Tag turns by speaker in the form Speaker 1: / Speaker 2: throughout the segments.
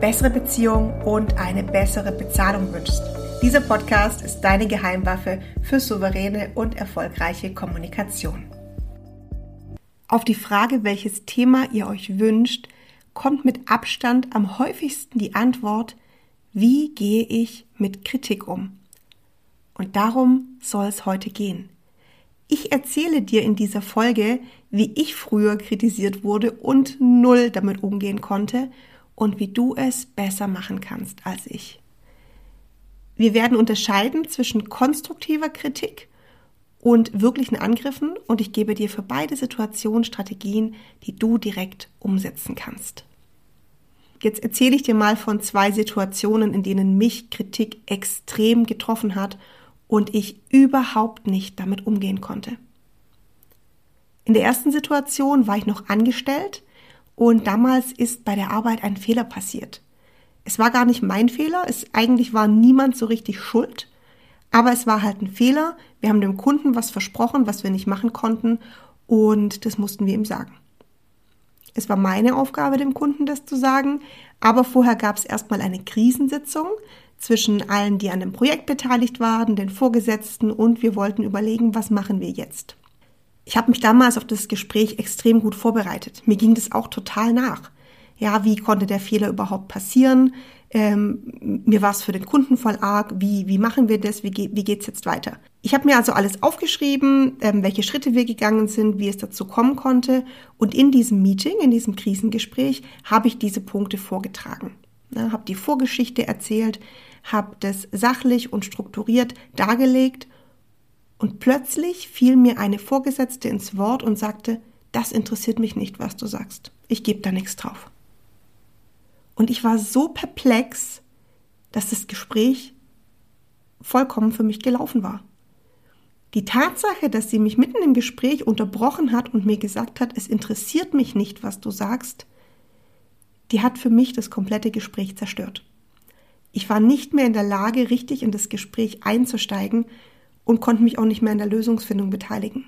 Speaker 1: bessere Beziehungen und eine bessere Bezahlung wünschst. Dieser Podcast ist deine Geheimwaffe für souveräne und erfolgreiche Kommunikation. Auf die Frage, welches Thema ihr euch wünscht, kommt mit Abstand am häufigsten die Antwort, wie gehe ich mit Kritik um? Und darum soll es heute gehen. Ich erzähle dir in dieser Folge, wie ich früher kritisiert wurde und null damit umgehen konnte und wie du es besser machen kannst als ich. Wir werden unterscheiden zwischen konstruktiver Kritik und wirklichen Angriffen und ich gebe dir für beide Situationen Strategien, die du direkt umsetzen kannst. Jetzt erzähle ich dir mal von zwei Situationen, in denen mich Kritik extrem getroffen hat und ich überhaupt nicht damit umgehen konnte. In der ersten Situation war ich noch angestellt und damals ist bei der Arbeit ein Fehler passiert. Es war gar nicht mein Fehler, es eigentlich war niemand so richtig schuld, aber es war halt ein Fehler. Wir haben dem Kunden was versprochen, was wir nicht machen konnten und das mussten wir ihm sagen. Es war meine Aufgabe, dem Kunden das zu sagen, aber vorher gab es erstmal eine Krisensitzung zwischen allen, die an dem Projekt beteiligt waren, den Vorgesetzten und wir wollten überlegen, was machen wir jetzt. Ich habe mich damals auf das Gespräch extrem gut vorbereitet. Mir ging das auch total nach. Ja, wie konnte der Fehler überhaupt passieren? Ähm, mir war es für den Kunden voll arg. Wie, wie machen wir das? Wie, geht, wie geht's jetzt weiter? Ich habe mir also alles aufgeschrieben, ähm, welche Schritte wir gegangen sind, wie es dazu kommen konnte. Und in diesem Meeting, in diesem Krisengespräch, habe ich diese Punkte vorgetragen. Ja, habe die Vorgeschichte erzählt, habe das sachlich und strukturiert dargelegt und plötzlich fiel mir eine Vorgesetzte ins Wort und sagte, das interessiert mich nicht, was du sagst. Ich gebe da nichts drauf. Und ich war so perplex, dass das Gespräch vollkommen für mich gelaufen war. Die Tatsache, dass sie mich mitten im Gespräch unterbrochen hat und mir gesagt hat, es interessiert mich nicht, was du sagst, die hat für mich das komplette Gespräch zerstört. Ich war nicht mehr in der Lage, richtig in das Gespräch einzusteigen und konnte mich auch nicht mehr in der Lösungsfindung beteiligen.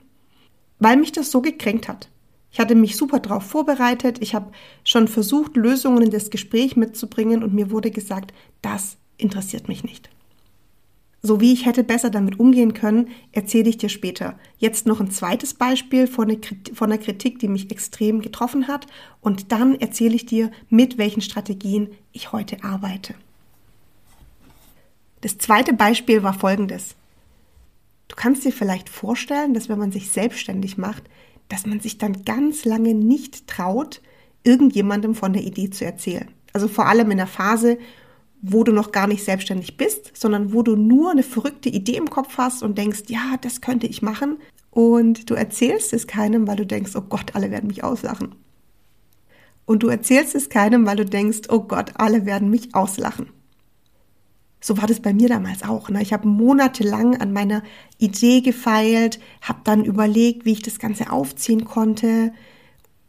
Speaker 1: Weil mich das so gekränkt hat. Ich hatte mich super darauf vorbereitet, ich habe schon versucht, Lösungen in das Gespräch mitzubringen und mir wurde gesagt, das interessiert mich nicht. So wie ich hätte besser damit umgehen können, erzähle ich dir später. Jetzt noch ein zweites Beispiel von einer Kritik, die mich extrem getroffen hat und dann erzähle ich dir, mit welchen Strategien ich heute arbeite. Das zweite Beispiel war folgendes. Du kannst dir vielleicht vorstellen, dass wenn man sich selbstständig macht, dass man sich dann ganz lange nicht traut, irgendjemandem von der Idee zu erzählen. Also vor allem in der Phase, wo du noch gar nicht selbstständig bist, sondern wo du nur eine verrückte Idee im Kopf hast und denkst, ja, das könnte ich machen. Und du erzählst es keinem, weil du denkst, oh Gott, alle werden mich auslachen. Und du erzählst es keinem, weil du denkst, oh Gott, alle werden mich auslachen. So war das bei mir damals auch. Ne? Ich habe monatelang an meiner Idee gefeilt, habe dann überlegt, wie ich das Ganze aufziehen konnte.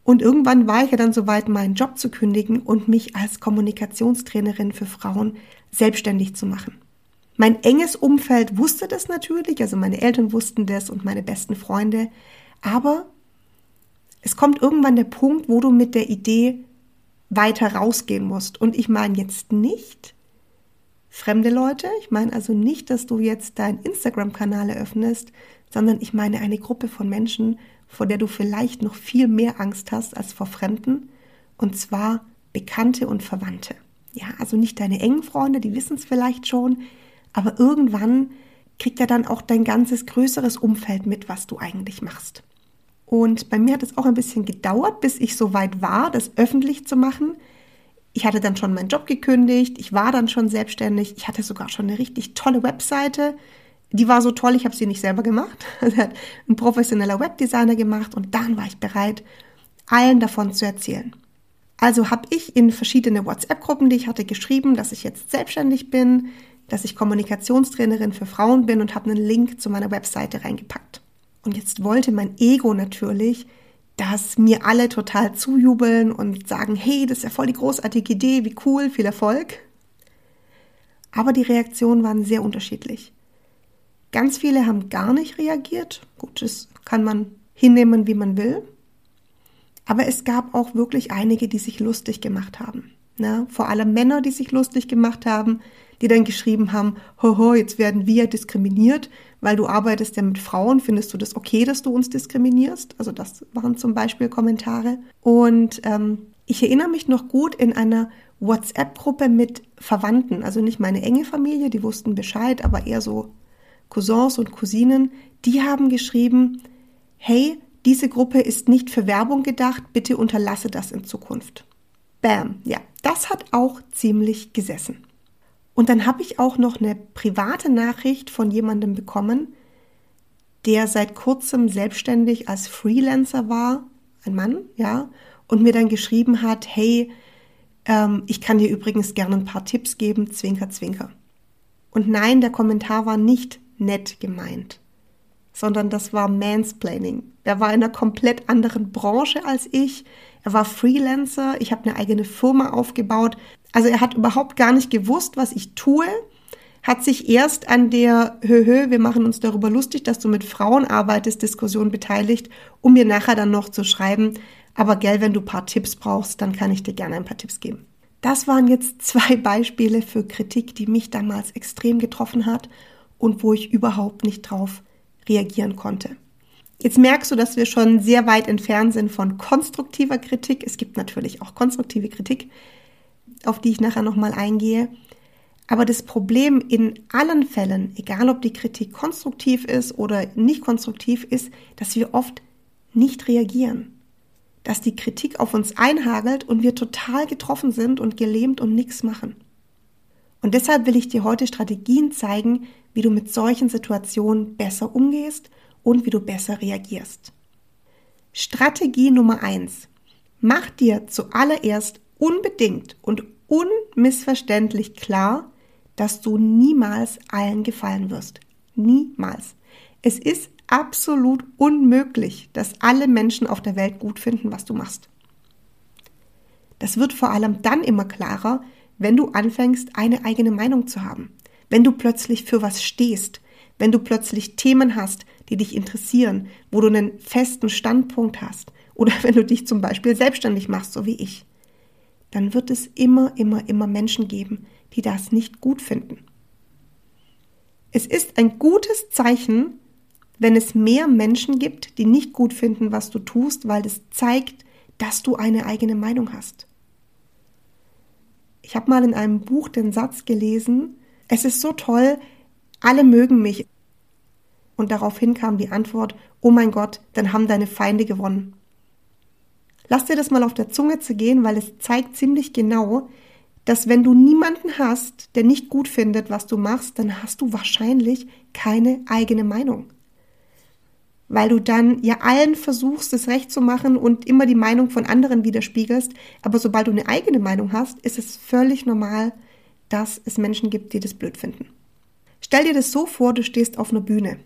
Speaker 1: Und irgendwann war ich ja dann soweit, meinen Job zu kündigen und mich als Kommunikationstrainerin für Frauen selbstständig zu machen. Mein enges Umfeld wusste das natürlich, also meine Eltern wussten das und meine besten Freunde. Aber es kommt irgendwann der Punkt, wo du mit der Idee weiter rausgehen musst. Und ich meine jetzt nicht, fremde Leute. Ich meine also nicht, dass du jetzt deinen Instagram-Kanal eröffnest, sondern ich meine eine Gruppe von Menschen, vor der du vielleicht noch viel mehr Angst hast als vor Fremden, und zwar Bekannte und Verwandte. Ja, also nicht deine engen Freunde, die wissen es vielleicht schon, aber irgendwann kriegt ja dann auch dein ganzes größeres Umfeld mit, was du eigentlich machst. Und bei mir hat es auch ein bisschen gedauert, bis ich so weit war, das öffentlich zu machen, ich hatte dann schon meinen Job gekündigt, ich war dann schon selbstständig, ich hatte sogar schon eine richtig tolle Webseite. Die war so toll, ich habe sie nicht selber gemacht. Das hat ein professioneller Webdesigner gemacht und dann war ich bereit, allen davon zu erzählen. Also habe ich in verschiedene WhatsApp-Gruppen, die ich hatte, geschrieben, dass ich jetzt selbstständig bin, dass ich Kommunikationstrainerin für Frauen bin und habe einen Link zu meiner Webseite reingepackt. Und jetzt wollte mein Ego natürlich, dass mir alle total zujubeln und sagen, hey, das ist ja voll die großartige Idee, wie cool, viel Erfolg. Aber die Reaktionen waren sehr unterschiedlich. Ganz viele haben gar nicht reagiert. Gut, das kann man hinnehmen, wie man will. Aber es gab auch wirklich einige, die sich lustig gemacht haben. Ne? Vor allem Männer, die sich lustig gemacht haben, die dann geschrieben haben, hoho, jetzt werden wir diskriminiert, weil du arbeitest ja mit Frauen, findest du das okay, dass du uns diskriminierst? Also das waren zum Beispiel Kommentare. Und ähm, ich erinnere mich noch gut in einer WhatsApp-Gruppe mit Verwandten, also nicht meine enge Familie, die wussten Bescheid, aber eher so Cousins und Cousinen, die haben geschrieben, hey, diese Gruppe ist nicht für Werbung gedacht, bitte unterlasse das in Zukunft. Bam, ja, das hat auch ziemlich gesessen. Und dann habe ich auch noch eine private Nachricht von jemandem bekommen, der seit kurzem selbstständig als Freelancer war, ein Mann, ja, und mir dann geschrieben hat, hey, ähm, ich kann dir übrigens gerne ein paar Tipps geben, zwinker, zwinker. Und nein, der Kommentar war nicht nett gemeint, sondern das war Mansplaining. Er war in einer komplett anderen Branche als ich. Er war Freelancer. Ich habe eine eigene Firma aufgebaut. Also er hat überhaupt gar nicht gewusst, was ich tue. Hat sich erst an der Höhö, wir machen uns darüber lustig, dass du mit Frauen arbeitest, Diskussion beteiligt, um mir nachher dann noch zu schreiben, aber gell, wenn du ein paar Tipps brauchst, dann kann ich dir gerne ein paar Tipps geben. Das waren jetzt zwei Beispiele für Kritik, die mich damals extrem getroffen hat und wo ich überhaupt nicht drauf reagieren konnte. Jetzt merkst du, dass wir schon sehr weit entfernt sind von konstruktiver Kritik. Es gibt natürlich auch konstruktive Kritik, auf die ich nachher nochmal eingehe. Aber das Problem in allen Fällen, egal ob die Kritik konstruktiv ist oder nicht konstruktiv ist, dass wir oft nicht reagieren. Dass die Kritik auf uns einhagelt und wir total getroffen sind und gelähmt und nichts machen. Und deshalb will ich dir heute Strategien zeigen, wie du mit solchen Situationen besser umgehst und wie du besser reagierst. Strategie Nummer eins: Mach dir zuallererst unbedingt und unmissverständlich klar, dass du niemals allen gefallen wirst. Niemals. Es ist absolut unmöglich, dass alle Menschen auf der Welt gut finden, was du machst. Das wird vor allem dann immer klarer, wenn du anfängst, eine eigene Meinung zu haben, wenn du plötzlich für was stehst, wenn du plötzlich Themen hast, die dich interessieren, wo du einen festen Standpunkt hast oder wenn du dich zum Beispiel selbstständig machst, so wie ich, dann wird es immer, immer, immer Menschen geben, die das nicht gut finden. Es ist ein gutes Zeichen, wenn es mehr Menschen gibt, die nicht gut finden, was du tust, weil das zeigt, dass du eine eigene Meinung hast. Ich habe mal in einem Buch den Satz gelesen, es ist so toll, alle mögen mich, und daraufhin kam die Antwort, oh mein Gott, dann haben deine Feinde gewonnen. Lass dir das mal auf der Zunge zu gehen, weil es zeigt ziemlich genau, dass wenn du niemanden hast, der nicht gut findet, was du machst, dann hast du wahrscheinlich keine eigene Meinung. Weil du dann ja allen versuchst, es recht zu machen und immer die Meinung von anderen widerspiegelst. Aber sobald du eine eigene Meinung hast, ist es völlig normal, dass es Menschen gibt, die das blöd finden. Stell dir das so vor, du stehst auf einer Bühne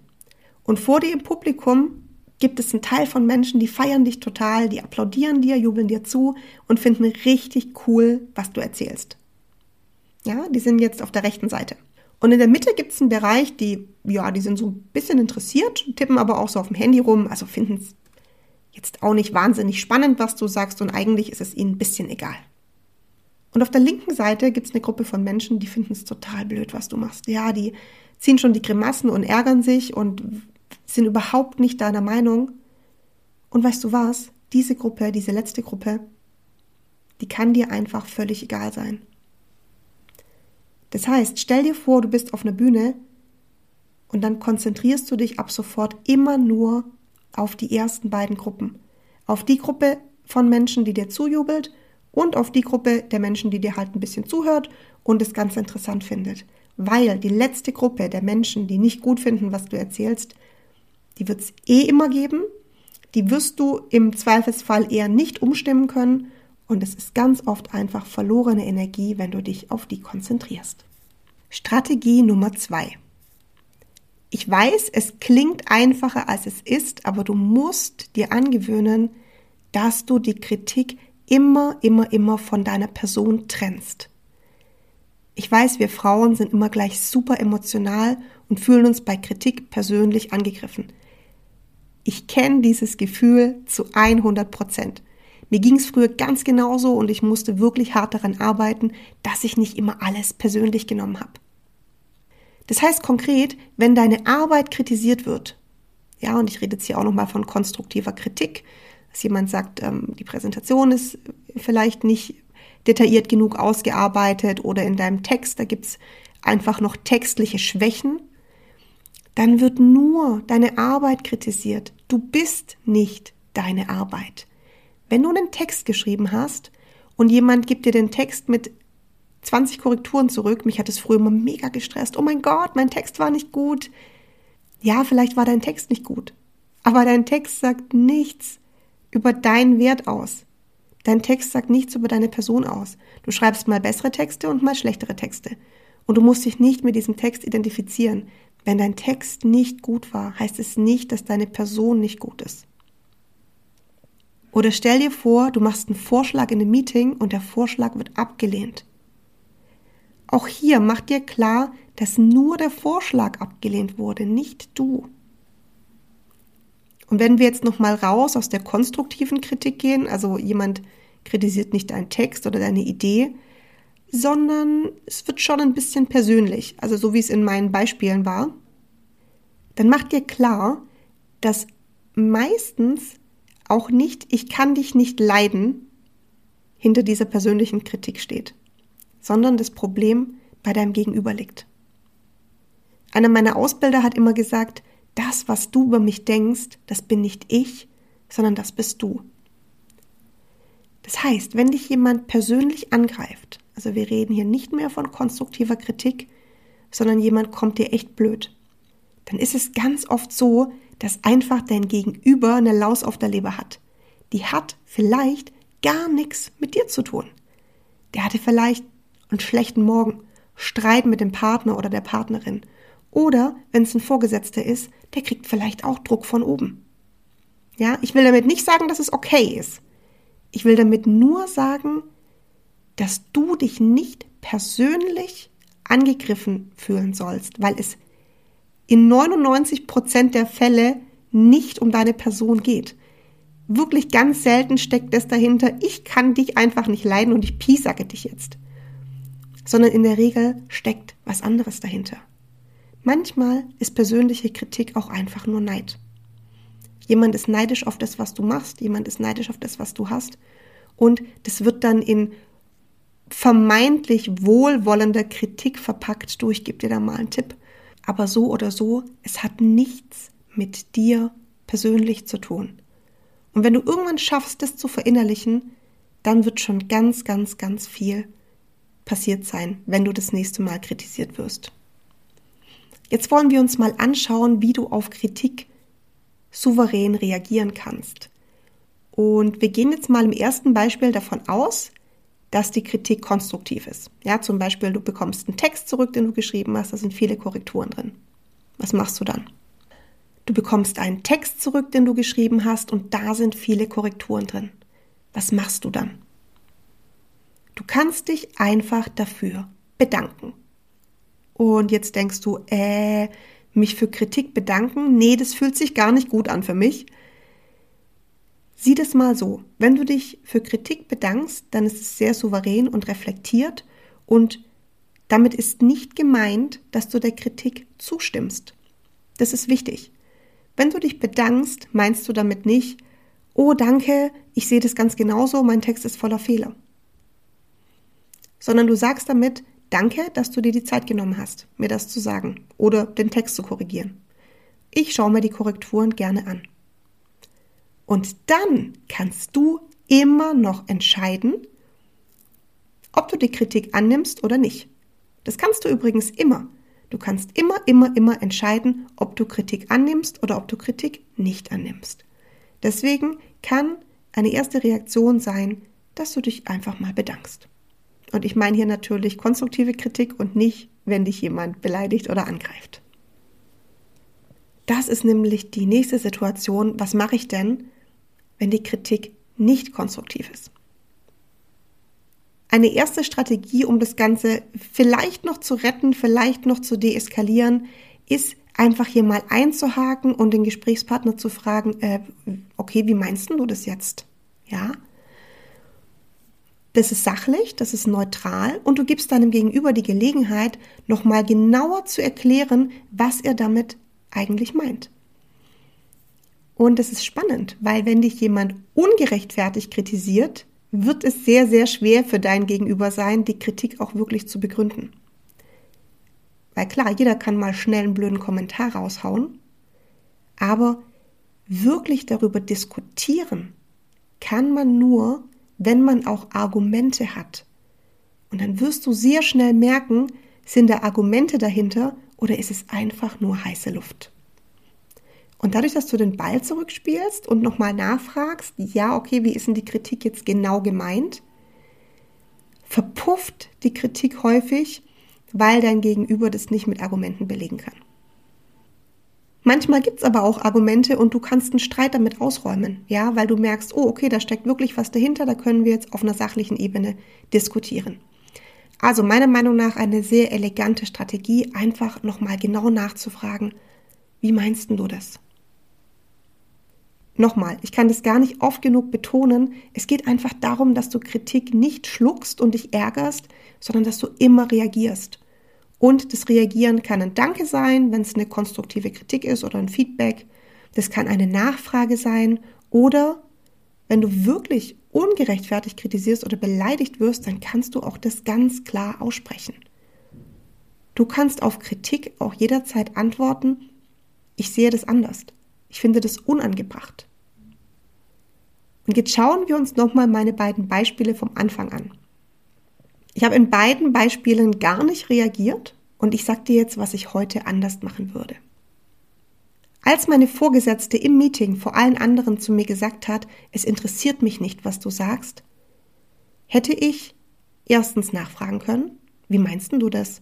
Speaker 1: und vor dir im Publikum gibt es einen Teil von Menschen, die feiern dich total, die applaudieren dir, jubeln dir zu und finden richtig cool, was du erzählst. Ja, die sind jetzt auf der rechten Seite. Und in der Mitte gibt es einen Bereich, die, ja, die sind so ein bisschen interessiert, tippen aber auch so auf dem Handy rum, also finden es jetzt auch nicht wahnsinnig spannend, was du sagst und eigentlich ist es ihnen ein bisschen egal. Und auf der linken Seite gibt es eine Gruppe von Menschen, die finden es total blöd, was du machst. Ja, die ziehen schon die Grimassen und ärgern sich und sind überhaupt nicht deiner Meinung. Und weißt du was? Diese Gruppe, diese letzte Gruppe, die kann dir einfach völlig egal sein. Das heißt, stell dir vor, du bist auf einer Bühne und dann konzentrierst du dich ab sofort immer nur auf die ersten beiden Gruppen. Auf die Gruppe von Menschen, die dir zujubelt und auf die Gruppe der Menschen, die dir halt ein bisschen zuhört und es ganz interessant findet. Weil die letzte Gruppe der Menschen, die nicht gut finden, was du erzählst, die wird es eh immer geben. Die wirst du im Zweifelsfall eher nicht umstimmen können. Und es ist ganz oft einfach verlorene Energie, wenn du dich auf die konzentrierst. Strategie Nummer zwei. Ich weiß, es klingt einfacher als es ist, aber du musst dir angewöhnen, dass du die Kritik immer, immer, immer von deiner Person trennst. Ich weiß, wir Frauen sind immer gleich super emotional und fühlen uns bei Kritik persönlich angegriffen. Ich kenne dieses Gefühl zu 100 Prozent. Mir ging es früher ganz genauso und ich musste wirklich hart daran arbeiten, dass ich nicht immer alles persönlich genommen habe. Das heißt konkret, wenn deine Arbeit kritisiert wird, ja, und ich rede jetzt hier auch nochmal von konstruktiver Kritik, dass jemand sagt, ähm, die Präsentation ist vielleicht nicht detailliert genug ausgearbeitet oder in deinem Text, da gibt's einfach noch textliche Schwächen, dann wird nur deine Arbeit kritisiert. Du bist nicht deine Arbeit. Wenn du einen Text geschrieben hast und jemand gibt dir den Text mit 20 Korrekturen zurück. Mich hat es früher immer mega gestresst. Oh mein Gott, mein Text war nicht gut. Ja, vielleicht war dein Text nicht gut. Aber dein Text sagt nichts über deinen Wert aus. Dein Text sagt nichts über deine Person aus. Du schreibst mal bessere Texte und mal schlechtere Texte. Und du musst dich nicht mit diesem Text identifizieren. Wenn dein Text nicht gut war, heißt es nicht, dass deine Person nicht gut ist. Oder stell dir vor, du machst einen Vorschlag in einem Meeting und der Vorschlag wird abgelehnt. Auch hier mach dir klar, dass nur der Vorschlag abgelehnt wurde, nicht du. Und wenn wir jetzt nochmal raus aus der konstruktiven Kritik gehen, also jemand kritisiert nicht deinen Text oder deine Idee, sondern es wird schon ein bisschen persönlich, also so wie es in meinen Beispielen war, dann mach dir klar, dass meistens auch nicht, ich kann dich nicht leiden, hinter dieser persönlichen Kritik steht sondern das Problem bei deinem Gegenüber liegt. Einer meiner Ausbilder hat immer gesagt, das, was du über mich denkst, das bin nicht ich, sondern das bist du. Das heißt, wenn dich jemand persönlich angreift, also wir reden hier nicht mehr von konstruktiver Kritik, sondern jemand kommt dir echt blöd, dann ist es ganz oft so, dass einfach dein Gegenüber eine Laus auf der Leber hat. Die hat vielleicht gar nichts mit dir zu tun. Der hatte vielleicht einen schlechten Morgen, Streit mit dem Partner oder der Partnerin. Oder, wenn es ein Vorgesetzter ist, der kriegt vielleicht auch Druck von oben. Ja, ich will damit nicht sagen, dass es okay ist. Ich will damit nur sagen, dass du dich nicht persönlich angegriffen fühlen sollst, weil es in 99 Prozent der Fälle nicht um deine Person geht. Wirklich ganz selten steckt es dahinter, ich kann dich einfach nicht leiden und ich piesacke dich jetzt sondern in der Regel steckt was anderes dahinter. Manchmal ist persönliche Kritik auch einfach nur Neid. Jemand ist neidisch auf das, was du machst, jemand ist neidisch auf das, was du hast und das wird dann in vermeintlich wohlwollender Kritik verpackt. Du, ich gebe dir da mal einen Tipp. Aber so oder so, es hat nichts mit dir persönlich zu tun. Und wenn du irgendwann schaffst, das zu verinnerlichen, dann wird schon ganz, ganz, ganz viel passiert sein, wenn du das nächste Mal kritisiert wirst. Jetzt wollen wir uns mal anschauen, wie du auf Kritik souverän reagieren kannst. Und wir gehen jetzt mal im ersten Beispiel davon aus, dass die Kritik konstruktiv ist. Ja, zum Beispiel, du bekommst einen Text zurück, den du geschrieben hast, da sind viele Korrekturen drin. Was machst du dann? Du bekommst einen Text zurück, den du geschrieben hast, und da sind viele Korrekturen drin. Was machst du dann? Du kannst dich einfach dafür bedanken. Und jetzt denkst du, äh, mich für Kritik bedanken? Nee, das fühlt sich gar nicht gut an für mich. Sieh das mal so. Wenn du dich für Kritik bedankst, dann ist es sehr souverän und reflektiert und damit ist nicht gemeint, dass du der Kritik zustimmst. Das ist wichtig. Wenn du dich bedankst, meinst du damit nicht, oh danke, ich sehe das ganz genauso, mein Text ist voller Fehler sondern du sagst damit, danke, dass du dir die Zeit genommen hast, mir das zu sagen oder den Text zu korrigieren. Ich schaue mir die Korrekturen gerne an. Und dann kannst du immer noch entscheiden, ob du die Kritik annimmst oder nicht. Das kannst du übrigens immer. Du kannst immer, immer, immer entscheiden, ob du Kritik annimmst oder ob du Kritik nicht annimmst. Deswegen kann eine erste Reaktion sein, dass du dich einfach mal bedankst. Und ich meine hier natürlich konstruktive Kritik und nicht, wenn dich jemand beleidigt oder angreift. Das ist nämlich die nächste Situation. Was mache ich denn, wenn die Kritik nicht konstruktiv ist? Eine erste Strategie, um das Ganze vielleicht noch zu retten, vielleicht noch zu deeskalieren, ist einfach hier mal einzuhaken und den Gesprächspartner zu fragen, äh, okay, wie meinst du das jetzt? Ja? Das ist sachlich, das ist neutral und du gibst deinem Gegenüber die Gelegenheit, nochmal genauer zu erklären, was er damit eigentlich meint. Und das ist spannend, weil wenn dich jemand ungerechtfertigt kritisiert, wird es sehr, sehr schwer für dein Gegenüber sein, die Kritik auch wirklich zu begründen. Weil klar, jeder kann mal schnell einen blöden Kommentar raushauen, aber wirklich darüber diskutieren kann man nur, wenn man auch Argumente hat. Und dann wirst du sehr schnell merken, sind da Argumente dahinter oder ist es einfach nur heiße Luft? Und dadurch, dass du den Ball zurückspielst und nochmal nachfragst, ja, okay, wie ist denn die Kritik jetzt genau gemeint, verpufft die Kritik häufig, weil dein Gegenüber das nicht mit Argumenten belegen kann. Manchmal gibt es aber auch Argumente und du kannst einen Streit damit ausräumen, ja, weil du merkst, oh, okay, da steckt wirklich was dahinter, da können wir jetzt auf einer sachlichen Ebene diskutieren. Also meiner Meinung nach eine sehr elegante Strategie, einfach nochmal genau nachzufragen, wie meinst du das? Nochmal, ich kann das gar nicht oft genug betonen. Es geht einfach darum, dass du Kritik nicht schluckst und dich ärgerst, sondern dass du immer reagierst. Und das Reagieren kann ein Danke sein, wenn es eine konstruktive Kritik ist oder ein Feedback. Das kann eine Nachfrage sein oder wenn du wirklich ungerechtfertigt kritisierst oder beleidigt wirst, dann kannst du auch das ganz klar aussprechen. Du kannst auf Kritik auch jederzeit antworten, ich sehe das anders. Ich finde das unangebracht. Und jetzt schauen wir uns nochmal meine beiden Beispiele vom Anfang an. Ich habe in beiden Beispielen gar nicht reagiert und ich sage dir jetzt, was ich heute anders machen würde. Als meine Vorgesetzte im Meeting vor allen anderen zu mir gesagt hat, es interessiert mich nicht, was du sagst, hätte ich erstens nachfragen können, wie meinst du das?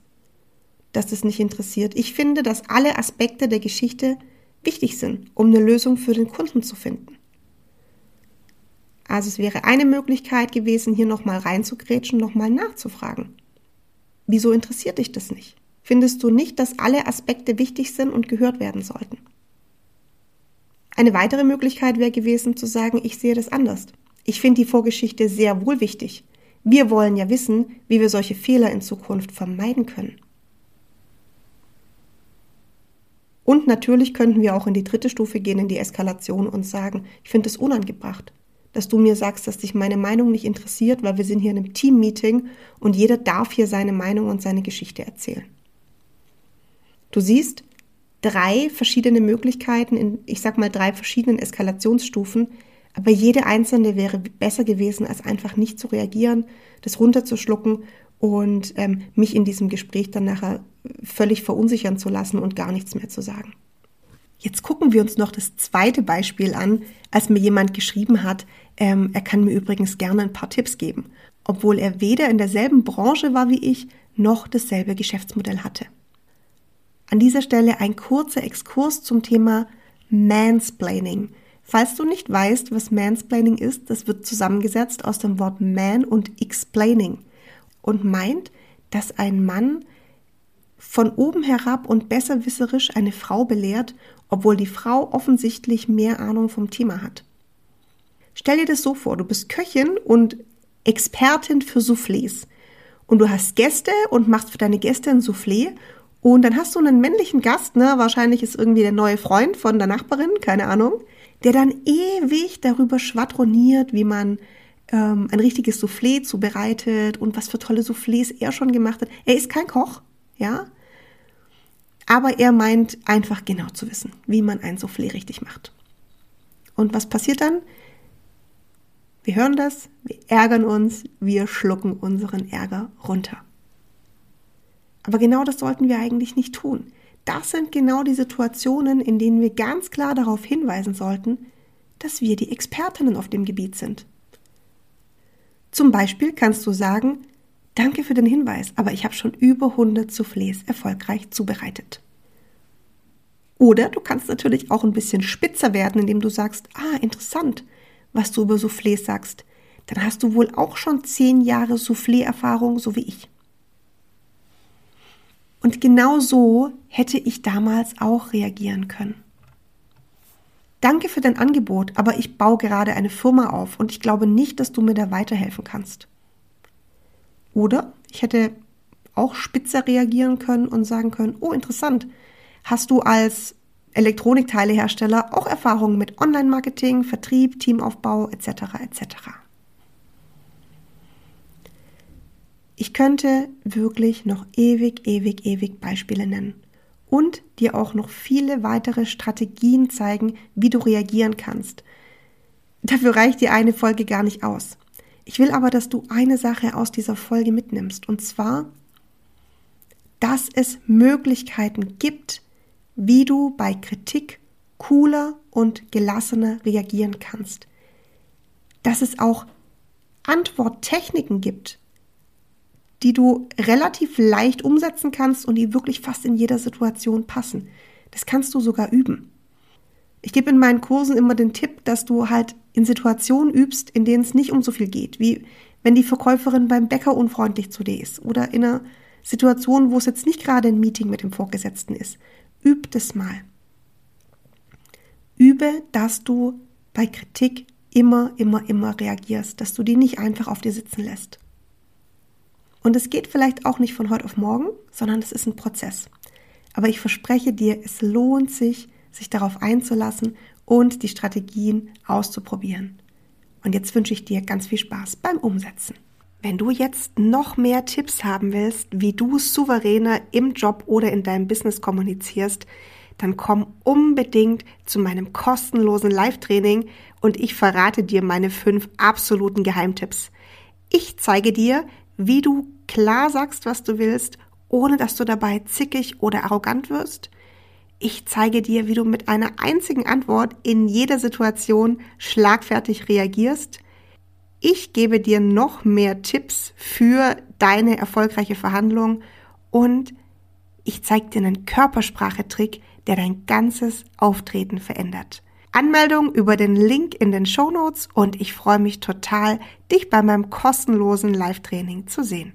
Speaker 1: Dass das nicht interessiert. Ich finde, dass alle Aspekte der Geschichte wichtig sind, um eine Lösung für den Kunden zu finden. Also es wäre eine Möglichkeit gewesen, hier nochmal reinzugrätschen, nochmal nachzufragen. Wieso interessiert dich das nicht? Findest du nicht, dass alle Aspekte wichtig sind und gehört werden sollten? Eine weitere Möglichkeit wäre gewesen zu sagen, ich sehe das anders. Ich finde die Vorgeschichte sehr wohl wichtig. Wir wollen ja wissen, wie wir solche Fehler in Zukunft vermeiden können. Und natürlich könnten wir auch in die dritte Stufe gehen, in die Eskalation und sagen, ich finde es unangebracht, dass du mir sagst, dass dich meine Meinung nicht interessiert, weil wir sind hier in einem Team-Meeting und jeder darf hier seine Meinung und seine Geschichte erzählen. Du siehst drei verschiedene Möglichkeiten in, ich sag mal, drei verschiedenen Eskalationsstufen, aber jede einzelne wäre besser gewesen, als einfach nicht zu reagieren, das runterzuschlucken und ähm, mich in diesem Gespräch dann nachher völlig verunsichern zu lassen und gar nichts mehr zu sagen. Jetzt gucken wir uns noch das zweite Beispiel an, als mir jemand geschrieben hat, ähm, er kann mir übrigens gerne ein paar Tipps geben, obwohl er weder in derselben Branche war wie ich, noch dasselbe Geschäftsmodell hatte. An dieser Stelle ein kurzer Exkurs zum Thema Mansplaining. Falls du nicht weißt, was Mansplaining ist, das wird zusammengesetzt aus dem Wort man und explaining und meint, dass ein Mann von oben herab und besserwisserisch eine Frau belehrt, obwohl die Frau offensichtlich mehr Ahnung vom Thema hat. Stell dir das so vor, du bist Köchin und Expertin für Soufflés. Und du hast Gäste und machst für deine Gäste ein Soufflé. Und dann hast du einen männlichen Gast, ne, wahrscheinlich ist irgendwie der neue Freund von der Nachbarin, keine Ahnung, der dann ewig darüber schwadroniert, wie man ähm, ein richtiges Soufflé zubereitet und was für tolle Soufflés er schon gemacht hat. Er ist kein Koch, ja, aber er meint einfach genau zu wissen, wie man ein Soufflé richtig macht. Und was passiert dann? Wir hören das, wir ärgern uns, wir schlucken unseren Ärger runter. Aber genau das sollten wir eigentlich nicht tun. Das sind genau die Situationen, in denen wir ganz klar darauf hinweisen sollten, dass wir die Expertinnen auf dem Gebiet sind. Zum Beispiel kannst du sagen, danke für den Hinweis, aber ich habe schon über 100 Soufflés erfolgreich zubereitet. Oder du kannst natürlich auch ein bisschen spitzer werden, indem du sagst, ah, interessant, was du über Soufflés sagst. Dann hast du wohl auch schon zehn Jahre Soufflé-Erfahrung, so wie ich. Und genau so hätte ich damals auch reagieren können. Danke für dein Angebot, aber ich baue gerade eine Firma auf und ich glaube nicht, dass du mir da weiterhelfen kannst. Oder ich hätte auch spitzer reagieren können und sagen können, oh interessant, hast du als Elektronikteilehersteller auch Erfahrungen mit Online-Marketing, Vertrieb, Teamaufbau etc. etc. Ich könnte wirklich noch ewig, ewig, ewig Beispiele nennen und dir auch noch viele weitere Strategien zeigen, wie du reagieren kannst. Dafür reicht dir eine Folge gar nicht aus. Ich will aber, dass du eine Sache aus dieser Folge mitnimmst, und zwar, dass es Möglichkeiten gibt, wie du bei Kritik cooler und gelassener reagieren kannst. Dass es auch Antworttechniken gibt, die du relativ leicht umsetzen kannst und die wirklich fast in jeder Situation passen. Das kannst du sogar üben. Ich gebe in meinen Kursen immer den Tipp, dass du halt in Situationen übst, in denen es nicht um so viel geht, wie wenn die Verkäuferin beim Bäcker unfreundlich zu dir ist oder in einer Situation, wo es jetzt nicht gerade ein Meeting mit dem Vorgesetzten ist. Üb das mal. Übe, dass du bei Kritik immer, immer, immer reagierst, dass du die nicht einfach auf dir sitzen lässt. Und es geht vielleicht auch nicht von heute auf morgen, sondern es ist ein Prozess. Aber ich verspreche dir, es lohnt sich, sich darauf einzulassen und die Strategien auszuprobieren. Und jetzt wünsche ich dir ganz viel Spaß beim Umsetzen. Wenn du jetzt noch mehr Tipps haben willst, wie du souveräner im Job oder in deinem Business kommunizierst, dann komm unbedingt zu meinem kostenlosen Live-Training und ich verrate dir meine fünf absoluten Geheimtipps. Ich zeige dir, wie du klar sagst, was du willst, ohne dass du dabei zickig oder arrogant wirst. Ich zeige dir, wie du mit einer einzigen Antwort in jeder Situation schlagfertig reagierst. Ich gebe dir noch mehr Tipps für deine erfolgreiche Verhandlung und ich zeige dir einen Körpersprachetrick, der dein ganzes Auftreten verändert. Anmeldung über den Link in den Show Notes und ich freue mich total, dich bei meinem kostenlosen Live-Training zu sehen.